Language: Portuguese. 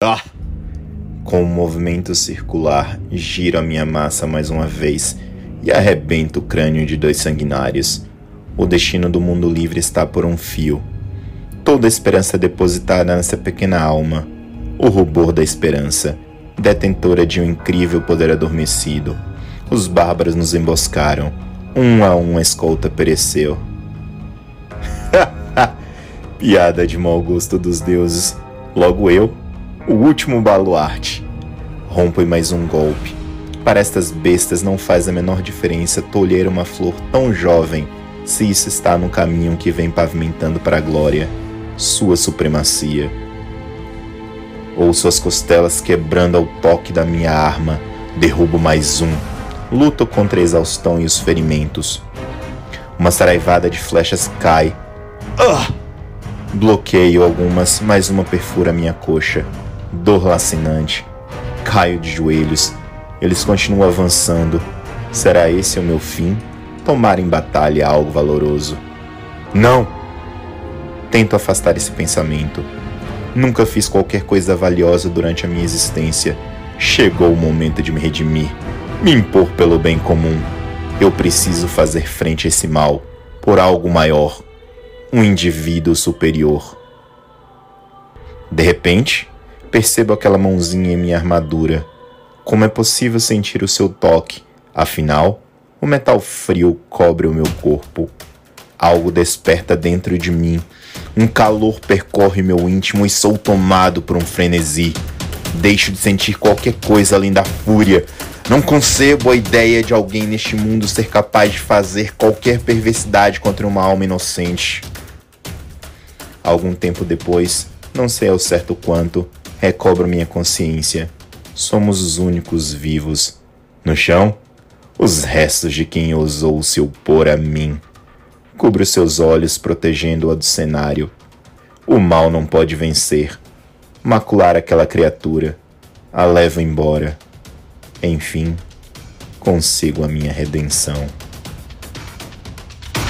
Ah! Com um movimento circular, giro a minha massa mais uma vez e arrebento o crânio de dois sanguinários. O destino do mundo livre está por um fio. Toda a esperança depositada nessa pequena alma, o rubor da esperança, detentora de um incrível poder adormecido. Os bárbaros nos emboscaram. Um a um a escolta pereceu. Piada de mau gosto dos deuses. Logo eu, o último baluarte. Rompo mais um golpe. Para estas bestas não faz a menor diferença tolher uma flor tão jovem se isso está no caminho que vem pavimentando para a glória, sua supremacia. Ouço as costelas quebrando ao toque da minha arma, derrubo mais um. Luto contra a exaustão e os ferimentos. Uma saraivada de flechas cai. Ah! Bloqueio algumas, mais uma perfura minha coxa. Dor lacinante. Caio de joelhos. Eles continuam avançando. Será esse o meu fim? Tomar em batalha algo valoroso. Não! Tento afastar esse pensamento. Nunca fiz qualquer coisa valiosa durante a minha existência. Chegou o momento de me redimir, me impor pelo bem comum. Eu preciso fazer frente a esse mal, por algo maior um indivíduo superior. De repente, percebo aquela mãozinha em minha armadura. Como é possível sentir o seu toque? Afinal, o metal frio cobre o meu corpo. Algo desperta dentro de mim. Um calor percorre meu íntimo e sou tomado por um frenesi. Deixo de sentir qualquer coisa além da fúria. Não concebo a ideia de alguém neste mundo ser capaz de fazer qualquer perversidade contra uma alma inocente. Algum tempo depois, não sei ao certo quanto, recobro minha consciência. Somos os únicos vivos. No chão, os restos de quem ousou se opor a mim. Cubro seus olhos, protegendo-a do cenário. O mal não pode vencer. Macular aquela criatura. A levo embora. Enfim, consigo a minha redenção.